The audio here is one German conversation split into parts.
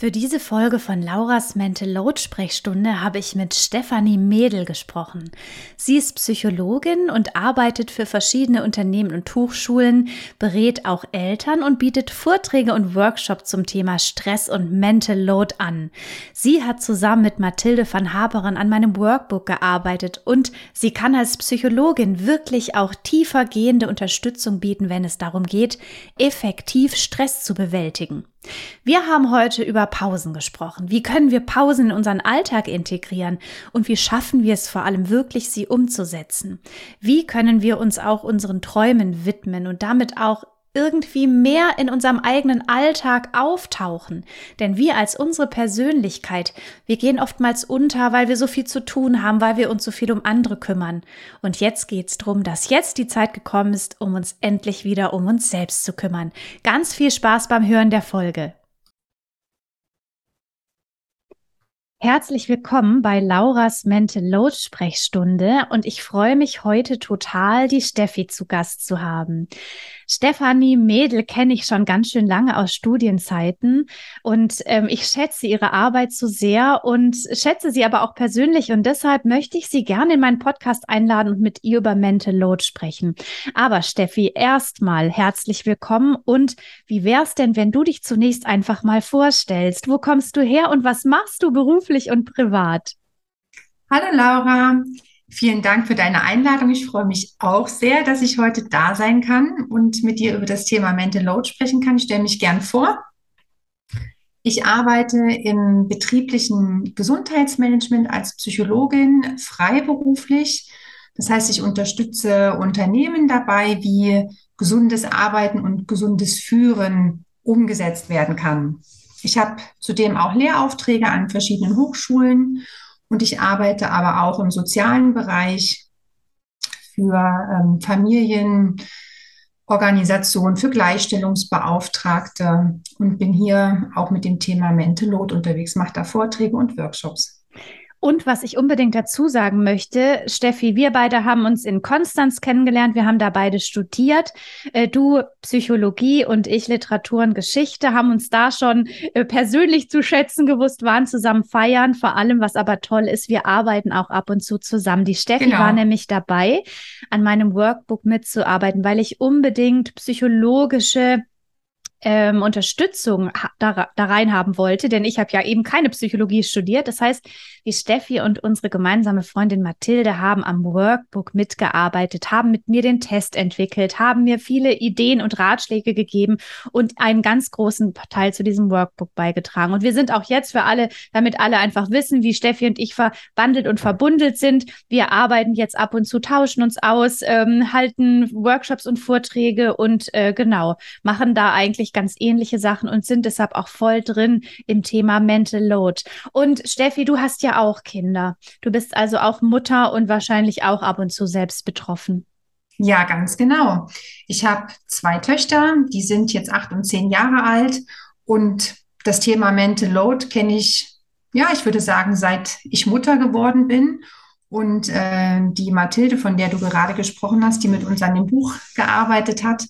Für diese Folge von Lauras Mental Load Sprechstunde habe ich mit Stefanie Mädel gesprochen. Sie ist Psychologin und arbeitet für verschiedene Unternehmen und Hochschulen, berät auch Eltern und bietet Vorträge und Workshops zum Thema Stress und Mental Load an. Sie hat zusammen mit Mathilde van Haberen an meinem Workbook gearbeitet und sie kann als Psychologin wirklich auch tiefer gehende Unterstützung bieten, wenn es darum geht, effektiv Stress zu bewältigen. Wir haben heute über Pausen gesprochen. Wie können wir Pausen in unseren Alltag integrieren und wie schaffen wir es vor allem wirklich, sie umzusetzen? Wie können wir uns auch unseren Träumen widmen und damit auch irgendwie mehr in unserem eigenen Alltag auftauchen. Denn wir als unsere Persönlichkeit, wir gehen oftmals unter, weil wir so viel zu tun haben, weil wir uns so viel um andere kümmern. Und jetzt geht's drum, dass jetzt die Zeit gekommen ist, um uns endlich wieder um uns selbst zu kümmern. Ganz viel Spaß beim Hören der Folge. Herzlich willkommen bei Lauras Mental Load Sprechstunde und ich freue mich heute total, die Steffi zu Gast zu haben. Stefanie Mädel kenne ich schon ganz schön lange aus Studienzeiten und ähm, ich schätze ihre Arbeit so sehr und schätze sie aber auch persönlich und deshalb möchte ich sie gerne in meinen Podcast einladen und mit ihr über Mental Load sprechen. Aber Steffi, erstmal herzlich willkommen und wie wär's denn, wenn du dich zunächst einfach mal vorstellst? Wo kommst du her und was machst du beruflich und privat? Hallo Laura, Vielen Dank für deine Einladung. Ich freue mich auch sehr, dass ich heute da sein kann und mit dir über das Thema Mental Load sprechen kann. Ich stelle mich gern vor. Ich arbeite im betrieblichen Gesundheitsmanagement als Psychologin freiberuflich. Das heißt, ich unterstütze Unternehmen dabei, wie gesundes Arbeiten und gesundes Führen umgesetzt werden kann. Ich habe zudem auch Lehraufträge an verschiedenen Hochschulen und ich arbeite aber auch im sozialen Bereich für ähm, Familienorganisationen, für Gleichstellungsbeauftragte und bin hier auch mit dem Thema Mental Load unterwegs, mache da Vorträge und Workshops. Und was ich unbedingt dazu sagen möchte, Steffi, wir beide haben uns in Konstanz kennengelernt. Wir haben da beide studiert. Äh, du Psychologie und ich Literatur und Geschichte, haben uns da schon äh, persönlich zu schätzen gewusst, waren zusammen feiern. Vor allem, was aber toll ist, wir arbeiten auch ab und zu zusammen. Die Steffi genau. war nämlich dabei, an meinem Workbook mitzuarbeiten, weil ich unbedingt psychologische ähm, Unterstützung da, da rein haben wollte, denn ich habe ja eben keine Psychologie studiert. Das heißt, die Steffi und unsere gemeinsame Freundin Mathilde haben am Workbook mitgearbeitet, haben mit mir den Test entwickelt, haben mir viele Ideen und Ratschläge gegeben und einen ganz großen Teil zu diesem Workbook beigetragen. Und wir sind auch jetzt für alle, damit alle einfach wissen, wie Steffi und ich verbandelt und verbundelt sind. Wir arbeiten jetzt ab und zu, tauschen uns aus, ähm, halten Workshops und Vorträge und äh, genau, machen da eigentlich eigentlich ganz ähnliche Sachen und sind deshalb auch voll drin im Thema Mental Load. Und Steffi, du hast ja auch Kinder. Du bist also auch Mutter und wahrscheinlich auch ab und zu selbst betroffen. Ja, ganz genau. Ich habe zwei Töchter, die sind jetzt acht und zehn Jahre alt und das Thema Mental Load kenne ich, ja, ich würde sagen, seit ich Mutter geworden bin. Und äh, die Mathilde, von der du gerade gesprochen hast, die mit uns an dem Buch gearbeitet hat,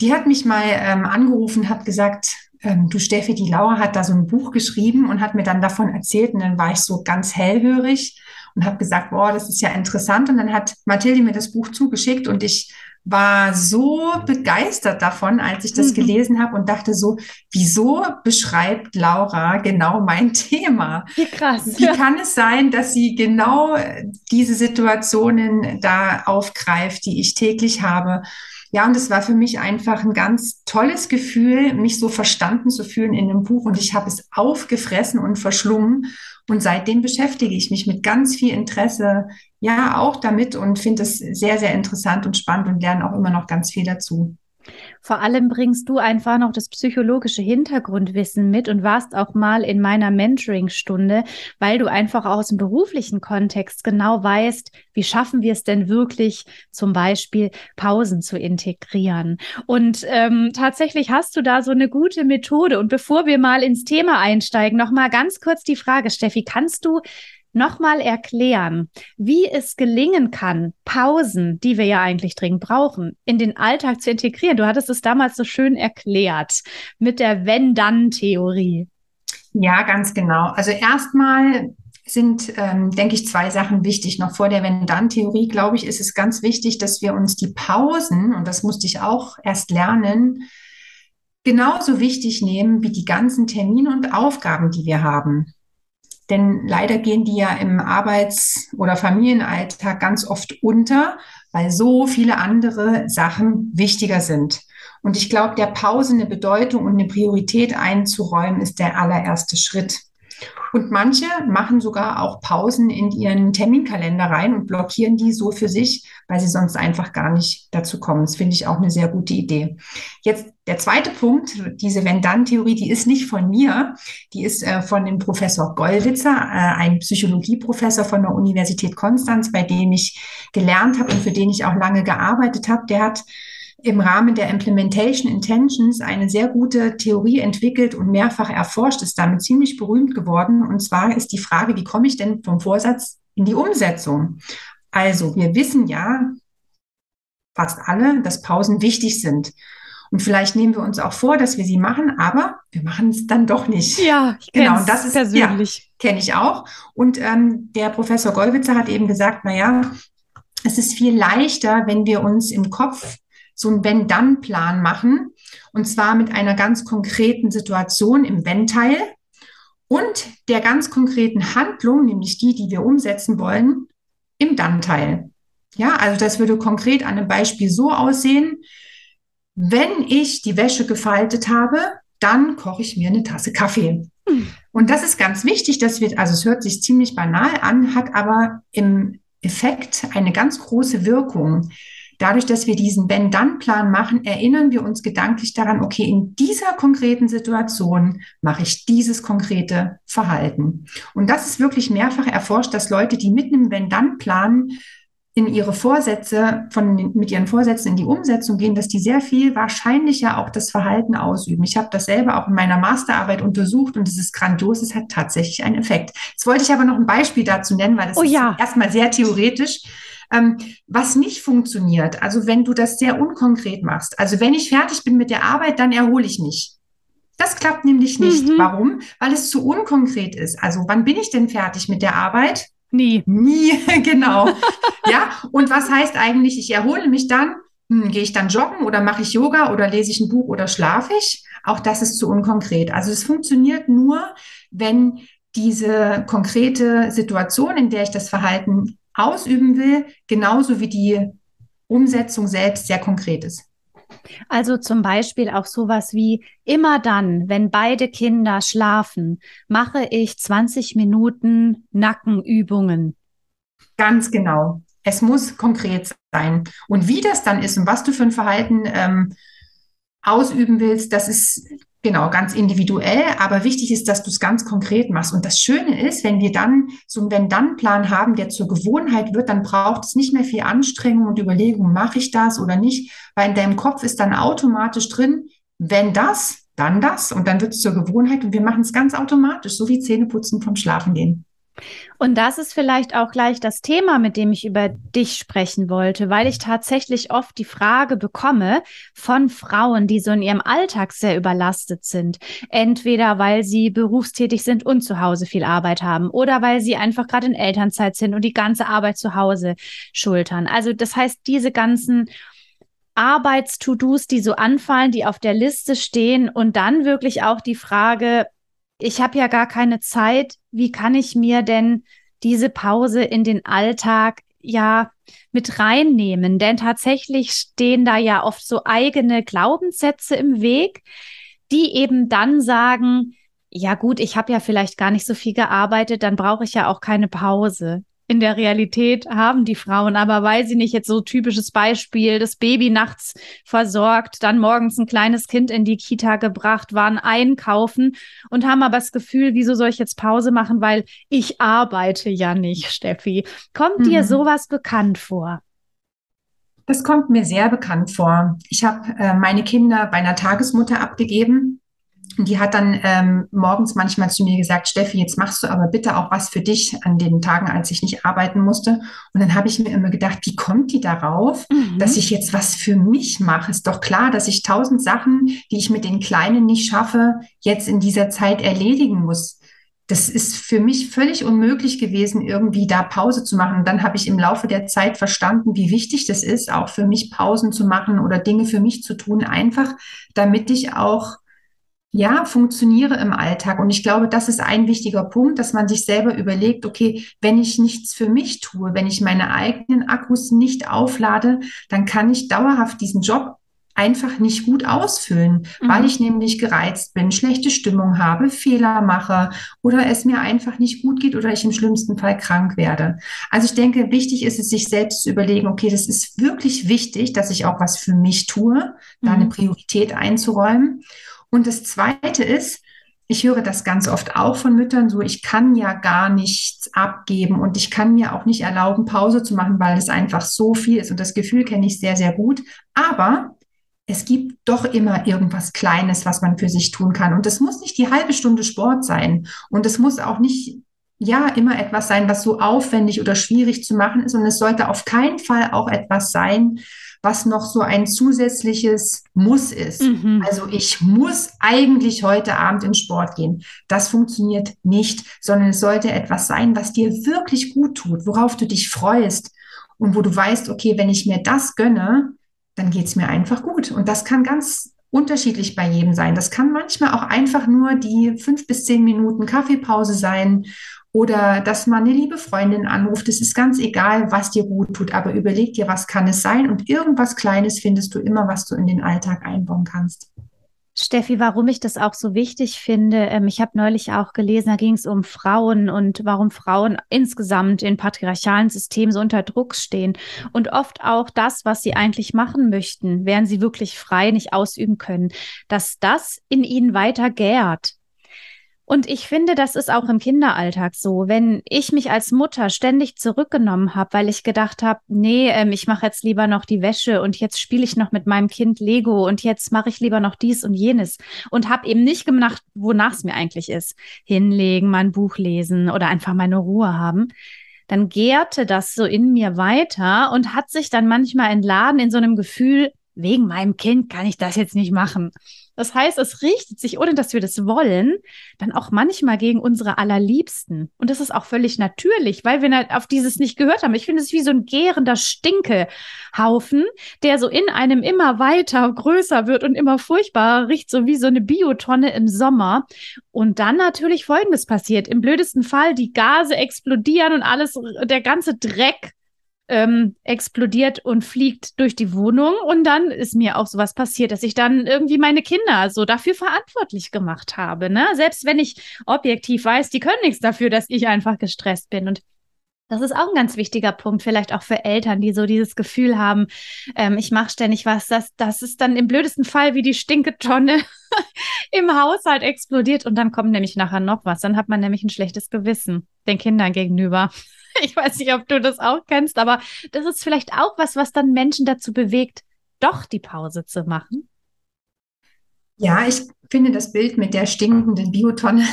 die hat mich mal ähm, angerufen, hat gesagt, ähm, du Steffi, die Laura hat da so ein Buch geschrieben und hat mir dann davon erzählt und dann war ich so ganz hellhörig und habe gesagt, boah, das ist ja interessant und dann hat Mathilde mir das Buch zugeschickt und ich war so begeistert davon, als ich das mhm. gelesen habe und dachte so, wieso beschreibt Laura genau mein Thema? Wie krass. Wie kann es sein, dass sie genau diese Situationen da aufgreift, die ich täglich habe? Ja, und es war für mich einfach ein ganz tolles Gefühl, mich so verstanden zu fühlen in dem Buch. Und ich habe es aufgefressen und verschlungen. Und seitdem beschäftige ich mich mit ganz viel Interesse, ja, auch damit und finde es sehr, sehr interessant und spannend und lerne auch immer noch ganz viel dazu. Vor allem bringst du einfach noch das psychologische Hintergrundwissen mit und warst auch mal in meiner Mentoring-Stunde, weil du einfach aus dem beruflichen Kontext genau weißt, wie schaffen wir es denn wirklich, zum Beispiel Pausen zu integrieren. Und ähm, tatsächlich hast du da so eine gute Methode. Und bevor wir mal ins Thema einsteigen, noch mal ganz kurz die Frage, Steffi, kannst du nochmal erklären, wie es gelingen kann, Pausen, die wir ja eigentlich dringend brauchen, in den Alltag zu integrieren. Du hattest es damals so schön erklärt mit der Wenn-Dann-Theorie. Ja, ganz genau. Also erstmal sind, ähm, denke ich, zwei Sachen wichtig. Noch vor der Wenn-Dann-Theorie, glaube ich, ist es ganz wichtig, dass wir uns die Pausen, und das musste ich auch erst lernen, genauso wichtig nehmen wie die ganzen Termine und Aufgaben, die wir haben. Denn leider gehen die ja im Arbeits- oder Familienalltag ganz oft unter, weil so viele andere Sachen wichtiger sind. Und ich glaube, der Pause eine Bedeutung und eine Priorität einzuräumen, ist der allererste Schritt. Und manche machen sogar auch Pausen in ihren Terminkalender rein und blockieren die so für sich, weil sie sonst einfach gar nicht dazu kommen. Das finde ich auch eine sehr gute Idee. Jetzt der zweite Punkt, diese Wenn-Dann-Theorie, die ist nicht von mir, die ist äh, von dem Professor Gollwitzer, äh, ein Psychologieprofessor von der Universität Konstanz, bei dem ich gelernt habe und für den ich auch lange gearbeitet habe. Der hat im Rahmen der Implementation Intentions eine sehr gute Theorie entwickelt und mehrfach erforscht, ist damit ziemlich berühmt geworden. Und zwar ist die Frage, wie komme ich denn vom Vorsatz in die Umsetzung? Also, wir wissen ja fast alle, dass Pausen wichtig sind. Und vielleicht nehmen wir uns auch vor, dass wir sie machen, aber wir machen es dann doch nicht. Ja, ich genau. Und das ist persönlich. Ja, kenne ich auch. Und ähm, der Professor Gollwitzer hat eben gesagt, na ja, es ist viel leichter, wenn wir uns im Kopf so einen Wenn-Dann-Plan machen. Und zwar mit einer ganz konkreten Situation im Wenn-Teil und der ganz konkreten Handlung, nämlich die, die wir umsetzen wollen, im Dann-Teil. Ja, also das würde konkret an einem Beispiel so aussehen. Wenn ich die Wäsche gefaltet habe, dann koche ich mir eine Tasse Kaffee. Und das ist ganz wichtig, dass wir, also es hört sich ziemlich banal an, hat aber im Effekt eine ganz große Wirkung. Dadurch, dass wir diesen Wenn-Dann-Plan machen, erinnern wir uns gedanklich daran, okay, in dieser konkreten Situation mache ich dieses konkrete Verhalten. Und das ist wirklich mehrfach erforscht, dass Leute, die mit einem Wenn-Dann-Plan in ihre Vorsätze, von, mit ihren Vorsätzen in die Umsetzung gehen, dass die sehr viel wahrscheinlicher auch das Verhalten ausüben. Ich habe das selber auch in meiner Masterarbeit untersucht und es ist grandios, es hat tatsächlich einen Effekt. Jetzt wollte ich aber noch ein Beispiel dazu nennen, weil das oh, ja. ist erstmal sehr theoretisch. Ähm, was nicht funktioniert, also wenn du das sehr unkonkret machst, also wenn ich fertig bin mit der Arbeit, dann erhole ich mich. Das klappt nämlich nicht. Mhm. Warum? Weil es zu unkonkret ist. Also wann bin ich denn fertig mit der Arbeit? Nie. Nie, genau. ja, und was heißt eigentlich, ich erhole mich dann? Hm, gehe ich dann joggen oder mache ich Yoga oder lese ich ein Buch oder schlafe ich? Auch das ist zu unkonkret. Also es funktioniert nur, wenn diese konkrete Situation, in der ich das Verhalten ausüben will, genauso wie die Umsetzung selbst sehr konkret ist. Also zum Beispiel auch sowas wie immer dann, wenn beide Kinder schlafen, mache ich 20 Minuten Nackenübungen. Ganz genau. Es muss konkret sein. Und wie das dann ist und was du für ein Verhalten ähm, ausüben willst, das ist Genau, ganz individuell, aber wichtig ist, dass du es ganz konkret machst. Und das Schöne ist, wenn wir dann so einen Wenn-Dann-Plan haben, der zur Gewohnheit wird, dann braucht es nicht mehr viel Anstrengung und Überlegung, mache ich das oder nicht, weil in deinem Kopf ist dann automatisch drin, wenn das, dann das und dann wird es zur Gewohnheit und wir machen es ganz automatisch, so wie Zähneputzen vom Schlafengehen. Und das ist vielleicht auch gleich das Thema, mit dem ich über dich sprechen wollte, weil ich tatsächlich oft die Frage bekomme von Frauen, die so in ihrem Alltag sehr überlastet sind. Entweder weil sie berufstätig sind und zu Hause viel Arbeit haben oder weil sie einfach gerade in Elternzeit sind und die ganze Arbeit zu Hause schultern. Also das heißt, diese ganzen Arbeits-To-Dos, die so anfallen, die auf der Liste stehen und dann wirklich auch die Frage, ich habe ja gar keine Zeit, wie kann ich mir denn diese Pause in den Alltag ja mit reinnehmen, denn tatsächlich stehen da ja oft so eigene Glaubenssätze im Weg, die eben dann sagen, ja gut, ich habe ja vielleicht gar nicht so viel gearbeitet, dann brauche ich ja auch keine Pause in der Realität haben die Frauen, aber weil sie nicht jetzt so typisches Beispiel, das Baby nachts versorgt, dann morgens ein kleines Kind in die Kita gebracht, waren einkaufen und haben aber das Gefühl, wieso soll ich jetzt Pause machen, weil ich arbeite ja nicht, Steffi. Kommt mhm. dir sowas bekannt vor? Das kommt mir sehr bekannt vor. Ich habe äh, meine Kinder bei einer Tagesmutter abgegeben die hat dann ähm, morgens manchmal zu mir gesagt, Steffi, jetzt machst du aber bitte auch was für dich an den Tagen, als ich nicht arbeiten musste. Und dann habe ich mir immer gedacht, wie kommt die darauf, mhm. dass ich jetzt was für mich mache? Ist doch klar, dass ich tausend Sachen, die ich mit den Kleinen nicht schaffe, jetzt in dieser Zeit erledigen muss. Das ist für mich völlig unmöglich gewesen, irgendwie da Pause zu machen. Und dann habe ich im Laufe der Zeit verstanden, wie wichtig das ist, auch für mich Pausen zu machen oder Dinge für mich zu tun, einfach damit ich auch ja, funktioniere im Alltag. Und ich glaube, das ist ein wichtiger Punkt, dass man sich selber überlegt, okay, wenn ich nichts für mich tue, wenn ich meine eigenen Akkus nicht auflade, dann kann ich dauerhaft diesen Job einfach nicht gut ausfüllen, mhm. weil ich nämlich gereizt bin, schlechte Stimmung habe, Fehler mache oder es mir einfach nicht gut geht oder ich im schlimmsten Fall krank werde. Also ich denke, wichtig ist es, sich selbst zu überlegen, okay, das ist wirklich wichtig, dass ich auch was für mich tue, mhm. da eine mhm. Priorität einzuräumen. Und das Zweite ist, ich höre das ganz oft auch von Müttern so, ich kann ja gar nichts abgeben und ich kann mir auch nicht erlauben, Pause zu machen, weil es einfach so viel ist. Und das Gefühl kenne ich sehr, sehr gut. Aber es gibt doch immer irgendwas Kleines, was man für sich tun kann. Und es muss nicht die halbe Stunde Sport sein. Und es muss auch nicht, ja, immer etwas sein, was so aufwendig oder schwierig zu machen ist. Und es sollte auf keinen Fall auch etwas sein, was noch so ein zusätzliches Muss ist. Mhm. Also ich muss eigentlich heute Abend in Sport gehen. Das funktioniert nicht, sondern es sollte etwas sein, was dir wirklich gut tut, worauf du dich freust und wo du weißt, okay, wenn ich mir das gönne, dann geht es mir einfach gut. Und das kann ganz unterschiedlich bei jedem sein. Das kann manchmal auch einfach nur die fünf bis zehn Minuten Kaffeepause sein oder dass man eine liebe Freundin anruft. Es ist ganz egal, was dir gut tut, aber überleg dir, was kann es sein und irgendwas Kleines findest du immer, was du in den Alltag einbauen kannst. Steffi, warum ich das auch so wichtig finde, ähm, ich habe neulich auch gelesen, da ging es um Frauen und warum Frauen insgesamt in patriarchalen Systemen so unter Druck stehen und oft auch das, was sie eigentlich machen möchten, während sie wirklich frei nicht ausüben können, dass das in ihnen weiter gärt. Und ich finde, das ist auch im Kinderalltag so. Wenn ich mich als Mutter ständig zurückgenommen habe, weil ich gedacht habe, nee, ähm, ich mache jetzt lieber noch die Wäsche und jetzt spiele ich noch mit meinem Kind Lego und jetzt mache ich lieber noch dies und jenes und habe eben nicht gemacht, wonach es mir eigentlich ist. Hinlegen, mein Buch lesen oder einfach meine Ruhe haben. Dann gärte das so in mir weiter und hat sich dann manchmal entladen in so einem Gefühl, wegen meinem Kind kann ich das jetzt nicht machen. Das heißt, es richtet sich, ohne dass wir das wollen, dann auch manchmal gegen unsere Allerliebsten. Und das ist auch völlig natürlich, weil wir auf dieses nicht gehört haben. Ich finde es wie so ein gärender Stinkehaufen, der so in einem immer weiter größer wird und immer furchtbarer riecht, so wie so eine Biotonne im Sommer. Und dann natürlich Folgendes passiert. Im blödesten Fall, die Gase explodieren und alles, der ganze Dreck ähm, explodiert und fliegt durch die Wohnung. Und dann ist mir auch sowas passiert, dass ich dann irgendwie meine Kinder so dafür verantwortlich gemacht habe. Ne? Selbst wenn ich objektiv weiß, die können nichts dafür, dass ich einfach gestresst bin. Und das ist auch ein ganz wichtiger Punkt, vielleicht auch für Eltern, die so dieses Gefühl haben, ähm, ich mache ständig was, das, das ist dann im blödesten Fall wie die Stinketonne im Haushalt explodiert und dann kommt nämlich nachher noch was. Dann hat man nämlich ein schlechtes Gewissen den Kindern gegenüber. Ich weiß nicht, ob du das auch kennst, aber das ist vielleicht auch was, was dann Menschen dazu bewegt, doch die Pause zu machen. Ja, ich finde das Bild mit der stinkenden Biotonne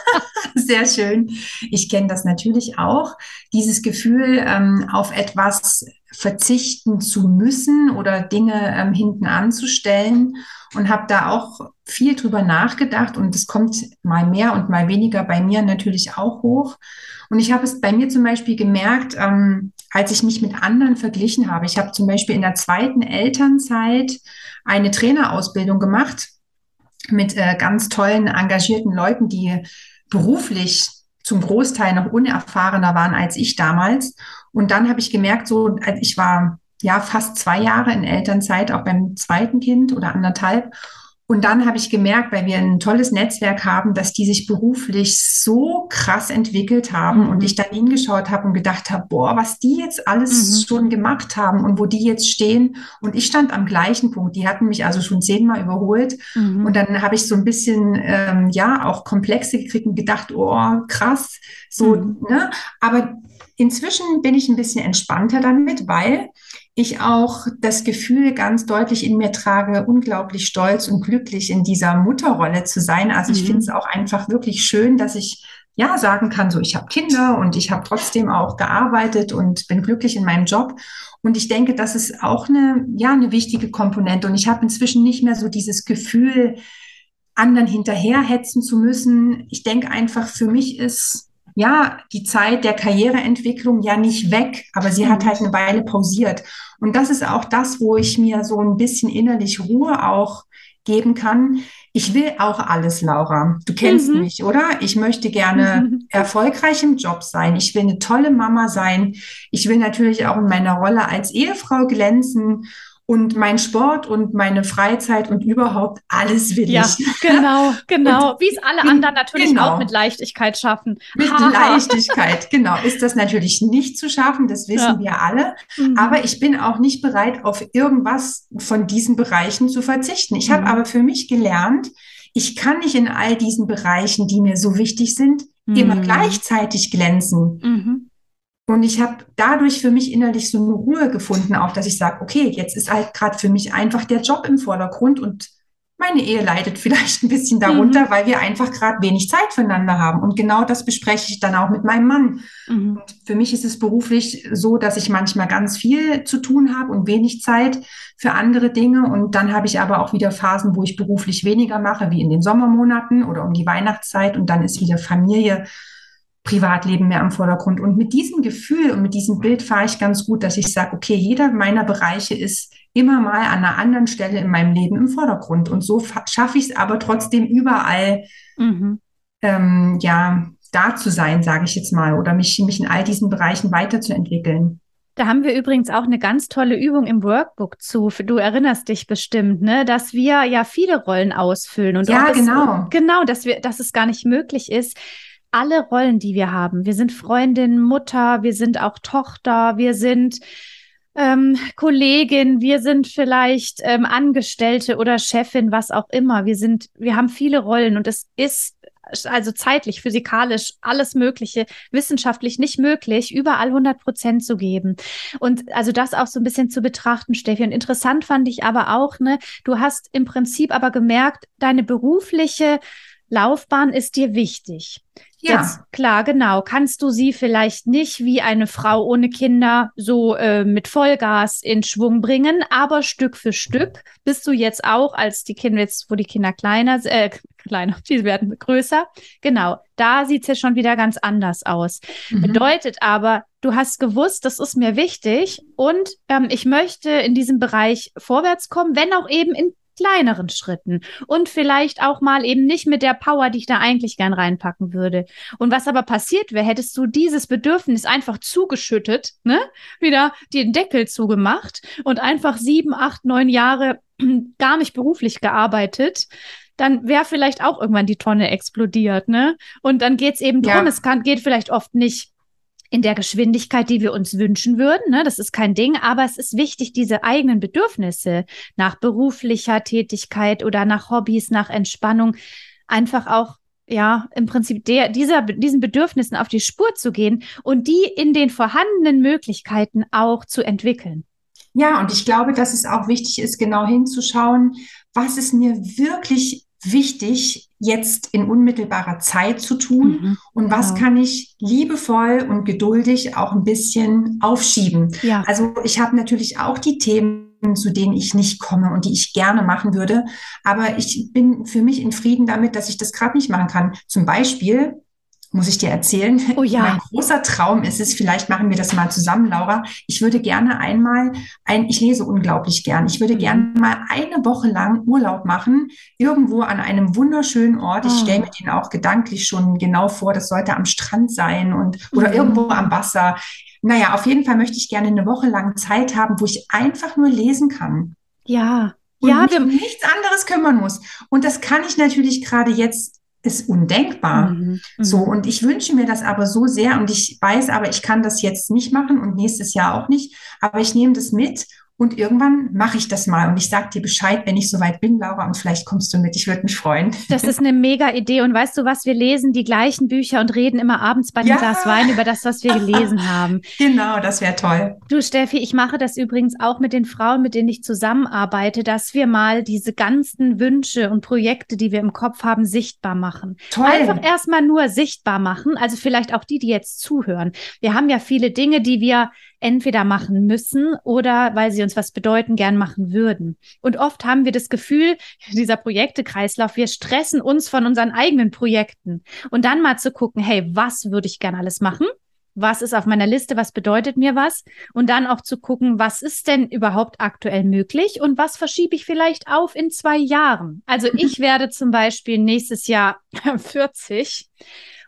sehr schön. Ich kenne das natürlich auch. Dieses Gefühl, ähm, auf etwas verzichten zu müssen oder Dinge ähm, hinten anzustellen und habe da auch viel drüber nachgedacht und es kommt mal mehr und mal weniger bei mir natürlich auch hoch. Und ich habe es bei mir zum Beispiel gemerkt, ähm, als ich mich mit anderen verglichen habe. Ich habe zum Beispiel in der zweiten Elternzeit eine Trainerausbildung gemacht mit äh, ganz tollen, engagierten Leuten, die beruflich zum Großteil noch unerfahrener waren als ich damals. Und dann habe ich gemerkt, so, ich war ja fast zwei Jahre in Elternzeit, auch beim zweiten Kind oder anderthalb. Und dann habe ich gemerkt, weil wir ein tolles Netzwerk haben, dass die sich beruflich so krass entwickelt haben mhm. und ich dann hingeschaut habe und gedacht habe, boah, was die jetzt alles mhm. schon gemacht haben und wo die jetzt stehen. Und ich stand am gleichen Punkt. Die hatten mich also schon zehnmal überholt. Mhm. Und dann habe ich so ein bisschen, ähm, ja, auch Komplexe gekriegt und gedacht, oh, krass, so, mhm. ne? Aber inzwischen bin ich ein bisschen entspannter damit, weil ich auch das Gefühl ganz deutlich in mir trage, unglaublich stolz und glücklich in dieser Mutterrolle zu sein. Also ich mhm. finde es auch einfach wirklich schön, dass ich ja sagen kann, so ich habe Kinder und ich habe trotzdem auch gearbeitet und bin glücklich in meinem Job. Und ich denke, das ist auch eine ja eine wichtige Komponente. Und ich habe inzwischen nicht mehr so dieses Gefühl, anderen hinterherhetzen zu müssen. Ich denke einfach, für mich ist ja, die Zeit der Karriereentwicklung ja nicht weg, aber sie hat halt eine Weile pausiert. Und das ist auch das, wo ich mir so ein bisschen innerlich Ruhe auch geben kann. Ich will auch alles, Laura. Du kennst mhm. mich, oder? Ich möchte gerne mhm. erfolgreich im Job sein. Ich will eine tolle Mama sein. Ich will natürlich auch in meiner Rolle als Ehefrau glänzen und mein Sport und meine Freizeit und überhaupt alles will ja, ich. Genau, genau. Wie es alle anderen natürlich genau. auch mit Leichtigkeit schaffen. Mit Leichtigkeit, genau. Ist das natürlich nicht zu schaffen, das wissen ja. wir alle. Mhm. Aber ich bin auch nicht bereit, auf irgendwas von diesen Bereichen zu verzichten. Ich mhm. habe aber für mich gelernt, ich kann nicht in all diesen Bereichen, die mir so wichtig sind, mhm. immer gleichzeitig glänzen. Und ich habe dadurch für mich innerlich so eine Ruhe gefunden, auch dass ich sage, okay, jetzt ist halt gerade für mich einfach der Job im Vordergrund und meine Ehe leidet vielleicht ein bisschen darunter, mhm. weil wir einfach gerade wenig Zeit füreinander haben. Und genau das bespreche ich dann auch mit meinem Mann. Mhm. Und für mich ist es beruflich so, dass ich manchmal ganz viel zu tun habe und wenig Zeit für andere Dinge. Und dann habe ich aber auch wieder Phasen, wo ich beruflich weniger mache, wie in den Sommermonaten oder um die Weihnachtszeit. Und dann ist wieder Familie Privatleben mehr im Vordergrund. Und mit diesem Gefühl und mit diesem Bild fahre ich ganz gut, dass ich sage, okay, jeder meiner Bereiche ist immer mal an einer anderen Stelle in meinem Leben im Vordergrund. Und so schaffe ich es aber trotzdem überall, mhm. ähm, ja, da zu sein, sage ich jetzt mal, oder mich, mich in all diesen Bereichen weiterzuentwickeln. Da haben wir übrigens auch eine ganz tolle Übung im Workbook zu. Du erinnerst dich bestimmt, ne, dass wir ja viele Rollen ausfüllen und ja, genau, es, genau, dass wir, dass es gar nicht möglich ist, alle Rollen, die wir haben. Wir sind Freundin, Mutter, wir sind auch Tochter, wir sind ähm, Kollegin, wir sind vielleicht ähm, Angestellte oder Chefin, was auch immer. Wir sind, wir haben viele Rollen und es ist also zeitlich, physikalisch, alles Mögliche, wissenschaftlich nicht möglich, überall 100 Prozent zu geben. Und also das auch so ein bisschen zu betrachten, Steffi. Und interessant fand ich aber auch, ne, du hast im Prinzip aber gemerkt, deine berufliche Laufbahn ist dir wichtig. Ja. Jetzt, klar, genau. Kannst du sie vielleicht nicht wie eine Frau ohne Kinder so äh, mit Vollgas in Schwung bringen, aber Stück für Stück bist du jetzt auch, als die Kinder jetzt, wo die Kinder kleiner, äh, kleiner, die werden größer. Genau, da sieht es ja schon wieder ganz anders aus. Mhm. Bedeutet aber, du hast gewusst, das ist mir wichtig und ähm, ich möchte in diesem Bereich vorwärts kommen, wenn auch eben in kleineren Schritten und vielleicht auch mal eben nicht mit der Power, die ich da eigentlich gern reinpacken würde. Und was aber passiert wäre, hättest du dieses Bedürfnis einfach zugeschüttet, ne? Wieder den Deckel zugemacht und einfach sieben, acht, neun Jahre gar nicht beruflich gearbeitet, dann wäre vielleicht auch irgendwann die Tonne explodiert, ne? Und dann geht's eben drum, ja. es kann, geht vielleicht oft nicht in der Geschwindigkeit, die wir uns wünschen würden. Ne? Das ist kein Ding, aber es ist wichtig, diese eigenen Bedürfnisse nach beruflicher Tätigkeit oder nach Hobbys, nach Entspannung einfach auch ja, im Prinzip der, dieser, diesen Bedürfnissen auf die Spur zu gehen und die in den vorhandenen Möglichkeiten auch zu entwickeln. Ja, und ich glaube, dass es auch wichtig ist, genau hinzuschauen, was ist mir wirklich wichtig, jetzt in unmittelbarer Zeit zu tun mhm, und was genau. kann ich liebevoll und geduldig auch ein bisschen aufschieben. Ja. Also ich habe natürlich auch die Themen, zu denen ich nicht komme und die ich gerne machen würde, aber ich bin für mich in Frieden damit, dass ich das gerade nicht machen kann. Zum Beispiel muss ich dir erzählen. Oh ja. Mein großer Traum ist es, vielleicht machen wir das mal zusammen, Laura. Ich würde gerne einmal ein, ich lese unglaublich gern. Ich würde mhm. gerne mal eine Woche lang Urlaub machen, irgendwo an einem wunderschönen Ort. Ich oh. stelle mir den auch gedanklich schon genau vor. Das sollte am Strand sein und, oder mhm. irgendwo am Wasser. Naja, auf jeden Fall möchte ich gerne eine Woche lang Zeit haben, wo ich einfach nur lesen kann. Ja. Und ja, mich um nichts anderes kümmern muss. Und das kann ich natürlich gerade jetzt ist undenkbar. Mhm, so, mhm. und ich wünsche mir das aber so sehr und ich weiß aber, ich kann das jetzt nicht machen und nächstes Jahr auch nicht, aber ich nehme das mit und irgendwann mache ich das mal und ich sage dir Bescheid, wenn ich soweit bin, Laura, und vielleicht kommst du mit. Ich würde mich freuen. Das ist eine mega Idee. Und weißt du was, wir lesen die gleichen Bücher und reden immer abends bei dem ja. Glas Wein über das, was wir gelesen haben. Genau, das wäre toll. Du, Steffi, ich mache das übrigens auch mit den Frauen, mit denen ich zusammenarbeite, dass wir mal diese ganzen Wünsche und Projekte, die wir im Kopf haben, sichtbar machen. Toll. Einfach erstmal nur sichtbar machen. Also vielleicht auch die, die jetzt zuhören. Wir haben ja viele Dinge, die wir entweder machen müssen oder weil sie uns was bedeuten, gern machen würden. Und oft haben wir das Gefühl, dieser Projektekreislauf, wir stressen uns von unseren eigenen Projekten. Und dann mal zu gucken, hey, was würde ich gern alles machen? Was ist auf meiner Liste? Was bedeutet mir was? Und dann auch zu gucken, was ist denn überhaupt aktuell möglich und was verschiebe ich vielleicht auf in zwei Jahren? Also mhm. ich werde zum Beispiel nächstes Jahr 40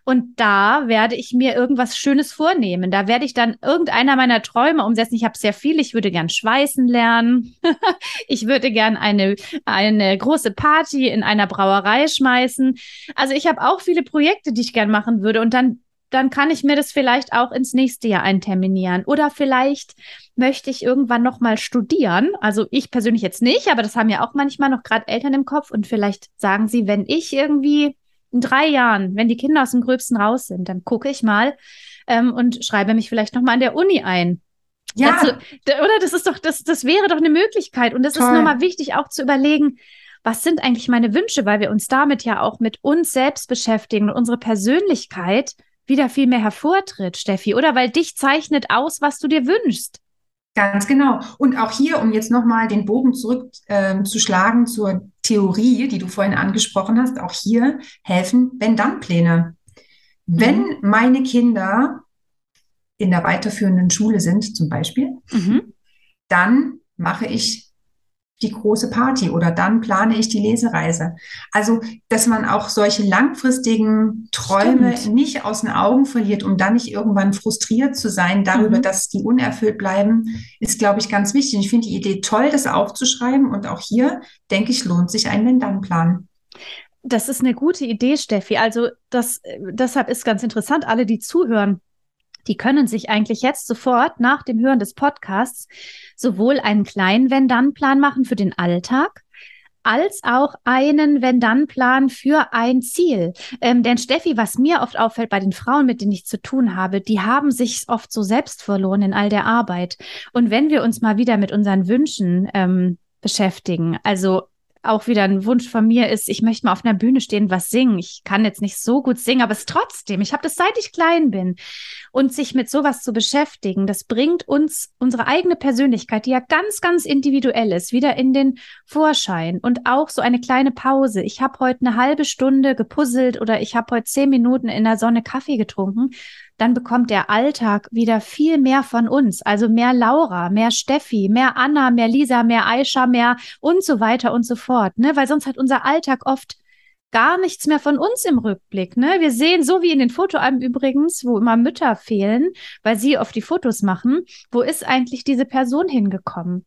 Und da werde ich mir irgendwas Schönes vornehmen. Da werde ich dann irgendeiner meiner Träume umsetzen. Ich habe sehr viel. Ich würde gern schweißen lernen. ich würde gern eine, eine große Party in einer Brauerei schmeißen. Also ich habe auch viele Projekte, die ich gern machen würde. Und dann dann kann ich mir das vielleicht auch ins nächste Jahr einterminieren. Oder vielleicht möchte ich irgendwann noch mal studieren. Also ich persönlich jetzt nicht, aber das haben ja auch manchmal noch gerade Eltern im Kopf. Und vielleicht sagen sie, wenn ich irgendwie in drei Jahren, wenn die Kinder aus dem Gröbsten raus sind, dann gucke ich mal ähm, und schreibe mich vielleicht noch mal an der Uni ein. Ja. Dazu, oder das ist doch, das, das wäre doch eine Möglichkeit. Und das Toll. ist nochmal wichtig, auch zu überlegen, was sind eigentlich meine Wünsche, weil wir uns damit ja auch mit uns selbst beschäftigen und unsere Persönlichkeit wieder viel mehr hervortritt, Steffi, oder? Weil dich zeichnet aus, was du dir wünschst. Ganz genau. Und auch hier, um jetzt nochmal den Bogen zurückzuschlagen ähm, zur Theorie, die du vorhin angesprochen hast, auch hier helfen Wenn-Dann-Pläne. Mhm. Wenn meine Kinder in der weiterführenden Schule sind, zum Beispiel, mhm. dann mache ich die große Party oder dann plane ich die Lesereise. Also, dass man auch solche langfristigen Träume Stimmt. nicht aus den Augen verliert, um dann nicht irgendwann frustriert zu sein darüber, mhm. dass die unerfüllt bleiben, ist, glaube ich, ganz wichtig. Ich finde die Idee toll, das aufzuschreiben und auch hier, denke ich, lohnt sich ein Wenn-Dann-Plan. Das ist eine gute Idee, Steffi. Also, das, deshalb ist ganz interessant, alle, die zuhören, die können sich eigentlich jetzt sofort nach dem Hören des Podcasts sowohl einen kleinen Wenn-Dann-Plan machen für den Alltag, als auch einen Wenn-Dann-Plan für ein Ziel. Ähm, denn Steffi, was mir oft auffällt bei den Frauen, mit denen ich zu tun habe, die haben sich oft so selbst verloren in all der Arbeit. Und wenn wir uns mal wieder mit unseren Wünschen ähm, beschäftigen, also auch wieder ein Wunsch von mir ist, ich möchte mal auf einer Bühne stehen, was singen. Ich kann jetzt nicht so gut singen, aber es trotzdem, ich habe das seit ich klein bin. Und sich mit sowas zu beschäftigen, das bringt uns unsere eigene Persönlichkeit, die ja ganz, ganz individuell ist, wieder in den Vorschein. Und auch so eine kleine Pause. Ich habe heute eine halbe Stunde gepuzzelt oder ich habe heute zehn Minuten in der Sonne Kaffee getrunken dann bekommt der Alltag wieder viel mehr von uns. Also mehr Laura, mehr Steffi, mehr Anna, mehr Lisa, mehr Aisha, mehr und so weiter und so fort. Ne? Weil sonst hat unser Alltag oft gar nichts mehr von uns im Rückblick. Ne? Wir sehen, so wie in den Fotoalben übrigens, wo immer Mütter fehlen, weil sie oft die Fotos machen, wo ist eigentlich diese Person hingekommen?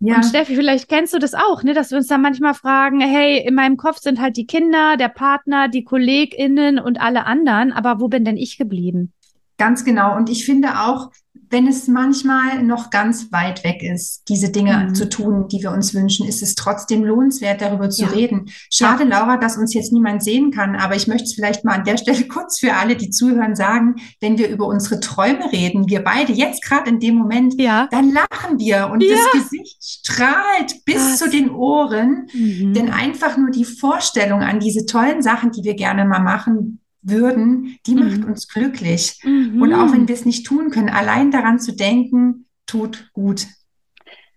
Ja. Und Steffi, vielleicht kennst du das auch, ne, dass wir uns dann manchmal fragen, hey, in meinem Kopf sind halt die Kinder, der Partner, die KollegInnen und alle anderen, aber wo bin denn ich geblieben? Ganz genau. Und ich finde auch, wenn es manchmal noch ganz weit weg ist, diese Dinge mhm. zu tun, die wir uns wünschen, ist es trotzdem lohnenswert, darüber zu ja. reden. Schade, ja. Laura, dass uns jetzt niemand sehen kann, aber ich möchte es vielleicht mal an der Stelle kurz für alle, die zuhören, sagen, wenn wir über unsere Träume reden, wir beide jetzt gerade in dem Moment, ja. dann lachen wir und das Gesicht strahlt bis Was? zu den Ohren, mhm. denn einfach nur die Vorstellung an diese tollen Sachen, die wir gerne mal machen, würden, die mhm. macht uns glücklich. Mhm. Und auch wenn wir es nicht tun können, allein daran zu denken, tut gut.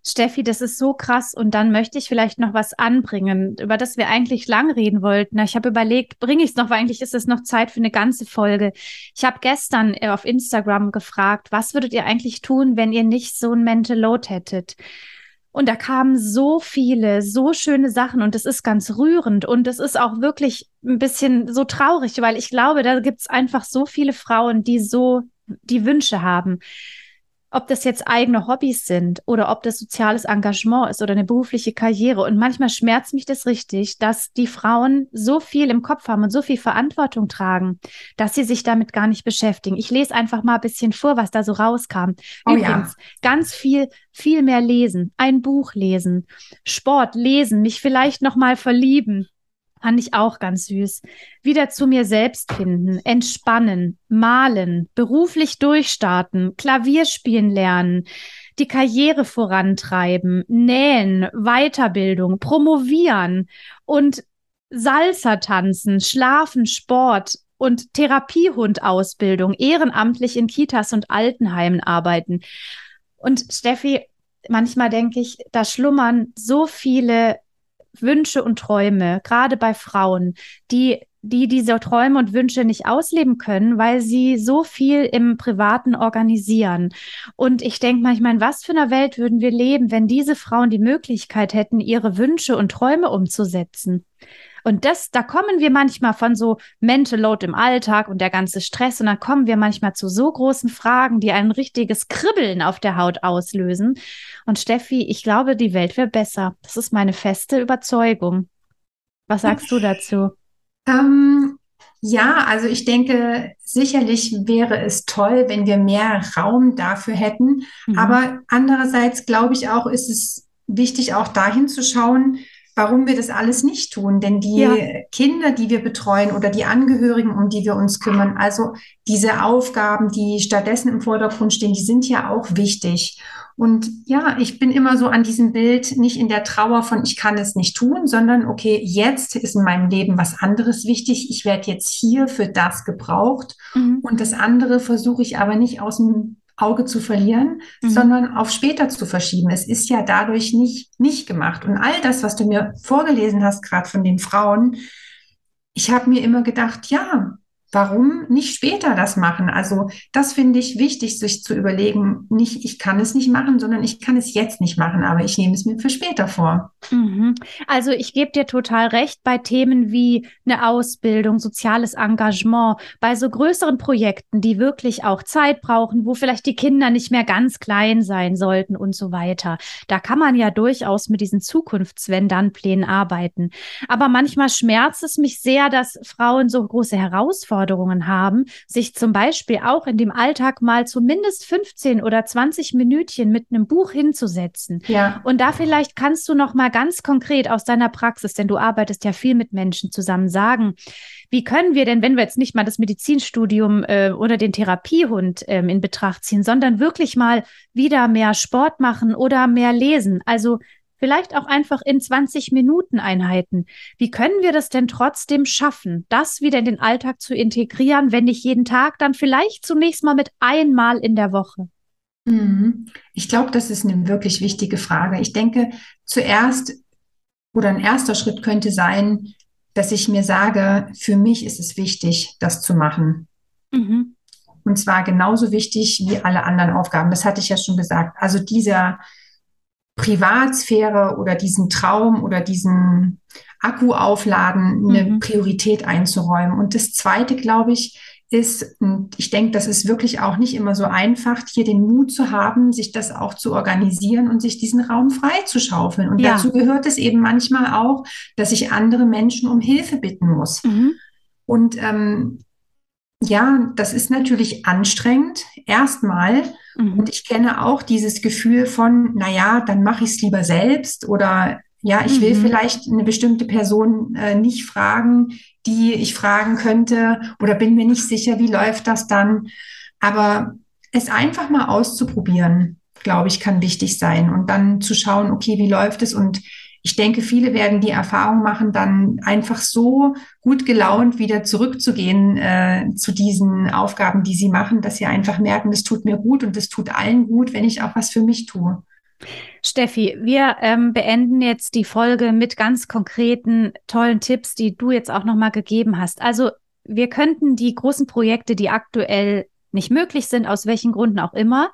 Steffi, das ist so krass. Und dann möchte ich vielleicht noch was anbringen, über das wir eigentlich lang reden wollten. Ich habe überlegt, bringe ich es noch, weil eigentlich ist es noch Zeit für eine ganze Folge. Ich habe gestern äh, auf Instagram gefragt, was würdet ihr eigentlich tun, wenn ihr nicht so ein Mental Load hättet? Und da kamen so viele, so schöne Sachen und es ist ganz rührend und es ist auch wirklich ein bisschen so traurig, weil ich glaube, da gibt es einfach so viele Frauen, die so die Wünsche haben ob das jetzt eigene Hobbys sind oder ob das soziales Engagement ist oder eine berufliche Karriere. Und manchmal schmerzt mich das richtig, dass die Frauen so viel im Kopf haben und so viel Verantwortung tragen, dass sie sich damit gar nicht beschäftigen. Ich lese einfach mal ein bisschen vor, was da so rauskam. Oh, Übrigens, ja. ganz viel, viel mehr lesen, ein Buch lesen, Sport lesen, mich vielleicht noch mal verlieben, Fand ich auch ganz süß. Wieder zu mir selbst finden, entspannen, malen, beruflich durchstarten, Klavier spielen lernen, die Karriere vorantreiben, nähen, Weiterbildung, promovieren und Salsa tanzen, schlafen, Sport und Therapiehundausbildung, ehrenamtlich in Kitas und Altenheimen arbeiten. Und Steffi, manchmal denke ich, da schlummern so viele Wünsche und Träume, gerade bei Frauen, die die diese Träume und Wünsche nicht ausleben können, weil sie so viel im Privaten organisieren. Und ich denke manchmal, in was für einer Welt würden wir leben, wenn diese Frauen die Möglichkeit hätten, ihre Wünsche und Träume umzusetzen? Und das, da kommen wir manchmal von so Mental Load im Alltag und der ganze Stress und dann kommen wir manchmal zu so großen Fragen, die ein richtiges Kribbeln auf der Haut auslösen. Und Steffi, ich glaube, die Welt wäre besser. Das ist meine feste Überzeugung. Was sagst du dazu? Ähm, ja, also ich denke, sicherlich wäre es toll, wenn wir mehr Raum dafür hätten. Mhm. Aber andererseits glaube ich auch, ist es wichtig, auch dahin zu schauen, warum wir das alles nicht tun. Denn die ja. Kinder, die wir betreuen oder die Angehörigen, um die wir uns kümmern, also diese Aufgaben, die stattdessen im Vordergrund stehen, die sind ja auch wichtig. Und ja, ich bin immer so an diesem Bild nicht in der Trauer von, ich kann es nicht tun, sondern okay, jetzt ist in meinem Leben was anderes wichtig. Ich werde jetzt hier für das gebraucht. Mhm. Und das andere versuche ich aber nicht aus dem Auge zu verlieren, mhm. sondern auf später zu verschieben. Es ist ja dadurch nicht, nicht gemacht. Und all das, was du mir vorgelesen hast, gerade von den Frauen, ich habe mir immer gedacht, ja, Warum nicht später das machen? Also das finde ich wichtig, sich zu überlegen, nicht ich kann es nicht machen, sondern ich kann es jetzt nicht machen, aber ich nehme es mir für später vor. Mhm. Also ich gebe dir total recht bei Themen wie eine Ausbildung, soziales Engagement, bei so größeren Projekten, die wirklich auch Zeit brauchen, wo vielleicht die Kinder nicht mehr ganz klein sein sollten und so weiter. Da kann man ja durchaus mit diesen Zukunftswendern-Plänen arbeiten. Aber manchmal schmerzt es mich sehr, dass Frauen so große Herausforderungen Herausforderungen haben, sich zum Beispiel auch in dem Alltag mal zumindest 15 oder 20 Minütchen mit einem Buch hinzusetzen. Ja. Und da vielleicht kannst du noch mal ganz konkret aus deiner Praxis, denn du arbeitest ja viel mit Menschen zusammen, sagen, wie können wir denn, wenn wir jetzt nicht mal das Medizinstudium äh, oder den Therapiehund ähm, in Betracht ziehen, sondern wirklich mal wieder mehr Sport machen oder mehr lesen? Also vielleicht auch einfach in 20 Minuten Einheiten. Wie können wir das denn trotzdem schaffen, das wieder in den Alltag zu integrieren, wenn nicht jeden Tag, dann vielleicht zunächst mal mit einmal in der Woche? Mhm. Ich glaube, das ist eine wirklich wichtige Frage. Ich denke, zuerst oder ein erster Schritt könnte sein, dass ich mir sage, für mich ist es wichtig, das zu machen. Mhm. Und zwar genauso wichtig wie alle anderen Aufgaben. Das hatte ich ja schon gesagt. Also dieser, Privatsphäre oder diesen Traum oder diesen Akku aufladen, eine mhm. Priorität einzuräumen. Und das Zweite, glaube ich, ist, und ich denke, das ist wirklich auch nicht immer so einfach, hier den Mut zu haben, sich das auch zu organisieren und sich diesen Raum frei zu schaufeln. Und ja. dazu gehört es eben manchmal auch, dass ich andere Menschen um Hilfe bitten muss. Mhm. Und ähm, ja, das ist natürlich anstrengend, erstmal. Mhm. Und ich kenne auch dieses Gefühl von, naja, dann mache ich es lieber selbst oder ja, ich will mhm. vielleicht eine bestimmte Person äh, nicht fragen, die ich fragen könnte oder bin mir nicht sicher, wie läuft das dann. Aber es einfach mal auszuprobieren, glaube ich, kann wichtig sein und dann zu schauen, okay, wie läuft es und ich denke, viele werden die Erfahrung machen, dann einfach so gut gelaunt wieder zurückzugehen äh, zu diesen Aufgaben, die sie machen, dass sie einfach merken, das tut mir gut und das tut allen gut, wenn ich auch was für mich tue. Steffi, wir ähm, beenden jetzt die Folge mit ganz konkreten, tollen Tipps, die du jetzt auch nochmal gegeben hast. Also wir könnten die großen Projekte, die aktuell nicht möglich sind, aus welchen Gründen auch immer,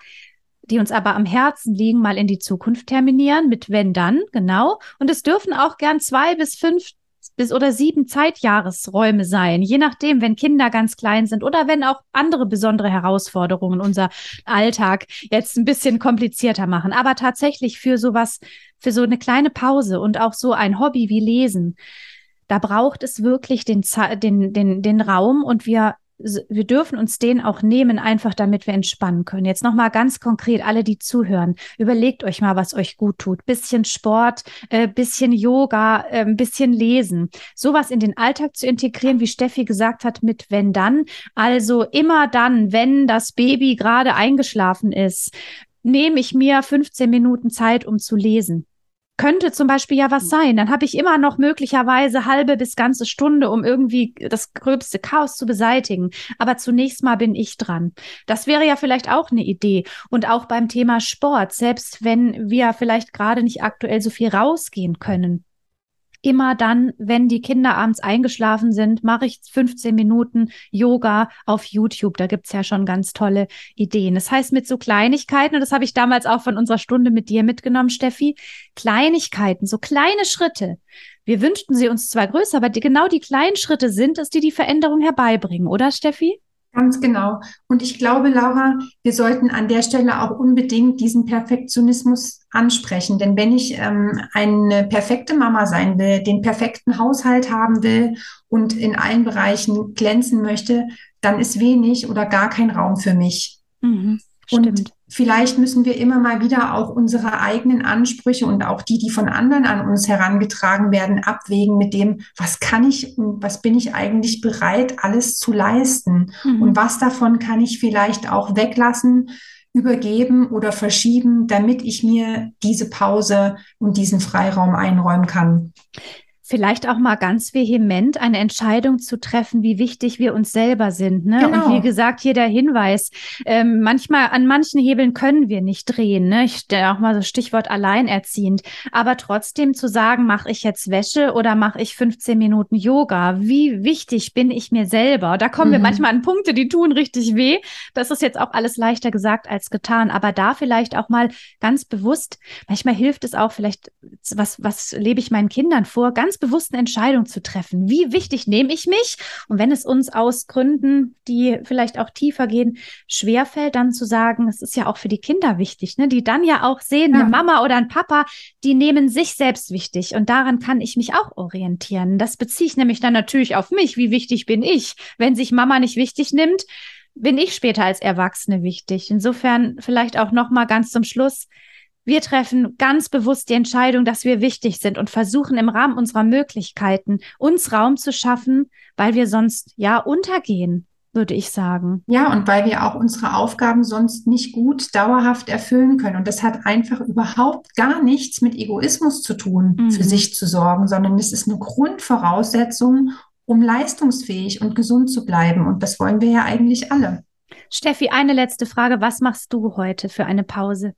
die uns aber am Herzen liegen, mal in die Zukunft terminieren mit wenn dann, genau. Und es dürfen auch gern zwei bis fünf bis oder sieben Zeitjahresräume sein, je nachdem, wenn Kinder ganz klein sind oder wenn auch andere besondere Herausforderungen unser Alltag jetzt ein bisschen komplizierter machen. Aber tatsächlich für sowas, für so eine kleine Pause und auch so ein Hobby wie Lesen, da braucht es wirklich den, den, den, den Raum und wir wir dürfen uns den auch nehmen, einfach damit wir entspannen können. Jetzt nochmal ganz konkret, alle, die zuhören, überlegt euch mal, was euch gut tut. Bisschen Sport, äh, bisschen Yoga, äh, bisschen Lesen. Sowas in den Alltag zu integrieren, wie Steffi gesagt hat, mit wenn dann. Also immer dann, wenn das Baby gerade eingeschlafen ist, nehme ich mir 15 Minuten Zeit, um zu lesen könnte zum Beispiel ja was sein. Dann habe ich immer noch möglicherweise halbe bis ganze Stunde, um irgendwie das gröbste Chaos zu beseitigen. Aber zunächst mal bin ich dran. Das wäre ja vielleicht auch eine Idee. Und auch beim Thema Sport, selbst wenn wir vielleicht gerade nicht aktuell so viel rausgehen können immer dann, wenn die Kinder abends eingeschlafen sind, mache ich 15 Minuten Yoga auf YouTube. Da gibt's ja schon ganz tolle Ideen. Das heißt, mit so Kleinigkeiten, und das habe ich damals auch von unserer Stunde mit dir mitgenommen, Steffi, Kleinigkeiten, so kleine Schritte. Wir wünschten sie uns zwar größer, aber die, genau die kleinen Schritte sind es, die die Veränderung herbeibringen, oder Steffi? Ganz genau. Und ich glaube, Laura, wir sollten an der Stelle auch unbedingt diesen Perfektionismus ansprechen. Denn wenn ich ähm, eine perfekte Mama sein will, den perfekten Haushalt haben will und in allen Bereichen glänzen möchte, dann ist wenig oder gar kein Raum für mich. Mhm. Und vielleicht müssen wir immer mal wieder auch unsere eigenen Ansprüche und auch die, die von anderen an uns herangetragen werden, abwägen mit dem, was kann ich und was bin ich eigentlich bereit, alles zu leisten? Mhm. Und was davon kann ich vielleicht auch weglassen, übergeben oder verschieben, damit ich mir diese Pause und diesen Freiraum einräumen kann vielleicht auch mal ganz vehement eine Entscheidung zu treffen, wie wichtig wir uns selber sind. Ne? Genau. Und wie gesagt, hier der Hinweis, ähm, manchmal an manchen Hebeln können wir nicht drehen. Ne? Ich stelle auch mal so Stichwort alleinerziehend. Aber trotzdem zu sagen, mache ich jetzt Wäsche oder mache ich 15 Minuten Yoga? Wie wichtig bin ich mir selber? Da kommen mhm. wir manchmal an Punkte, die tun richtig weh. Das ist jetzt auch alles leichter gesagt als getan. Aber da vielleicht auch mal ganz bewusst, manchmal hilft es auch vielleicht, was, was lebe ich meinen Kindern vor, ganz bewussten Entscheidung zu treffen. Wie wichtig nehme ich mich? Und wenn es uns aus Gründen, die vielleicht auch tiefer gehen, schwerfällt, dann zu sagen, es ist ja auch für die Kinder wichtig, ne? die dann ja auch sehen, ja. eine Mama oder ein Papa, die nehmen sich selbst wichtig. Und daran kann ich mich auch orientieren. Das beziehe ich nämlich dann natürlich auf mich. Wie wichtig bin ich? Wenn sich Mama nicht wichtig nimmt, bin ich später als Erwachsene wichtig. Insofern vielleicht auch noch mal ganz zum Schluss wir treffen ganz bewusst die Entscheidung, dass wir wichtig sind und versuchen im Rahmen unserer Möglichkeiten uns Raum zu schaffen, weil wir sonst ja untergehen, würde ich sagen. Ja, und weil wir auch unsere Aufgaben sonst nicht gut dauerhaft erfüllen können. Und das hat einfach überhaupt gar nichts mit Egoismus zu tun, mhm. für sich zu sorgen, sondern es ist eine Grundvoraussetzung, um leistungsfähig und gesund zu bleiben. Und das wollen wir ja eigentlich alle. Steffi, eine letzte Frage. Was machst du heute für eine Pause?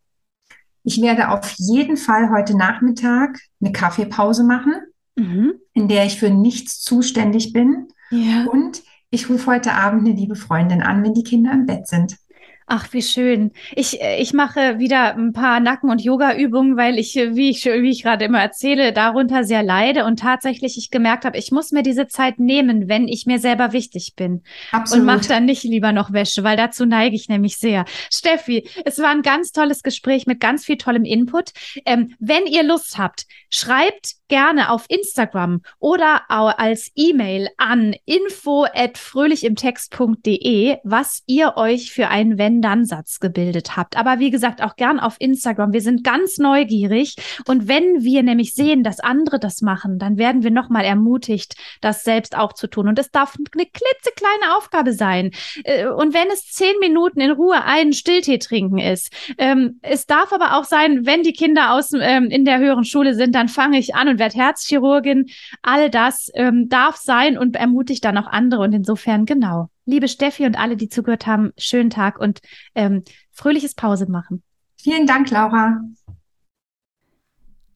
Ich werde auf jeden Fall heute Nachmittag eine Kaffeepause machen, mhm. in der ich für nichts zuständig bin. Ja. Und ich rufe heute Abend eine liebe Freundin an, wenn die Kinder im Bett sind. Ach, wie schön. Ich, äh, ich mache wieder ein paar Nacken- und Yoga-Übungen, weil ich, äh, wie ich, wie ich gerade immer erzähle, darunter sehr leide und tatsächlich ich gemerkt habe, ich muss mir diese Zeit nehmen, wenn ich mir selber wichtig bin. Absolut. Und mache dann nicht lieber noch Wäsche, weil dazu neige ich nämlich sehr. Steffi, es war ein ganz tolles Gespräch mit ganz viel tollem Input. Ähm, wenn ihr Lust habt, schreibt gerne auf Instagram oder als E-Mail an info at fröhlichimtext.de, was ihr euch für einen Wenn-Dann-Satz gebildet habt. Aber wie gesagt, auch gern auf Instagram. Wir sind ganz neugierig. Und wenn wir nämlich sehen, dass andere das machen, dann werden wir nochmal ermutigt, das selbst auch zu tun. Und es darf eine klitzekleine Aufgabe sein. Äh, und wenn es zehn Minuten in Ruhe einen Stilltee trinken ist, ähm, es darf aber auch sein, wenn die Kinder aus, ähm, in der höheren Schule sind, dann fange ich an und Herzchirurgin. All das ähm, darf sein und ermutigt dann auch andere. Und insofern, genau. Liebe Steffi und alle, die zugehört haben, schönen Tag und ähm, fröhliches Pause machen. Vielen Dank, Laura.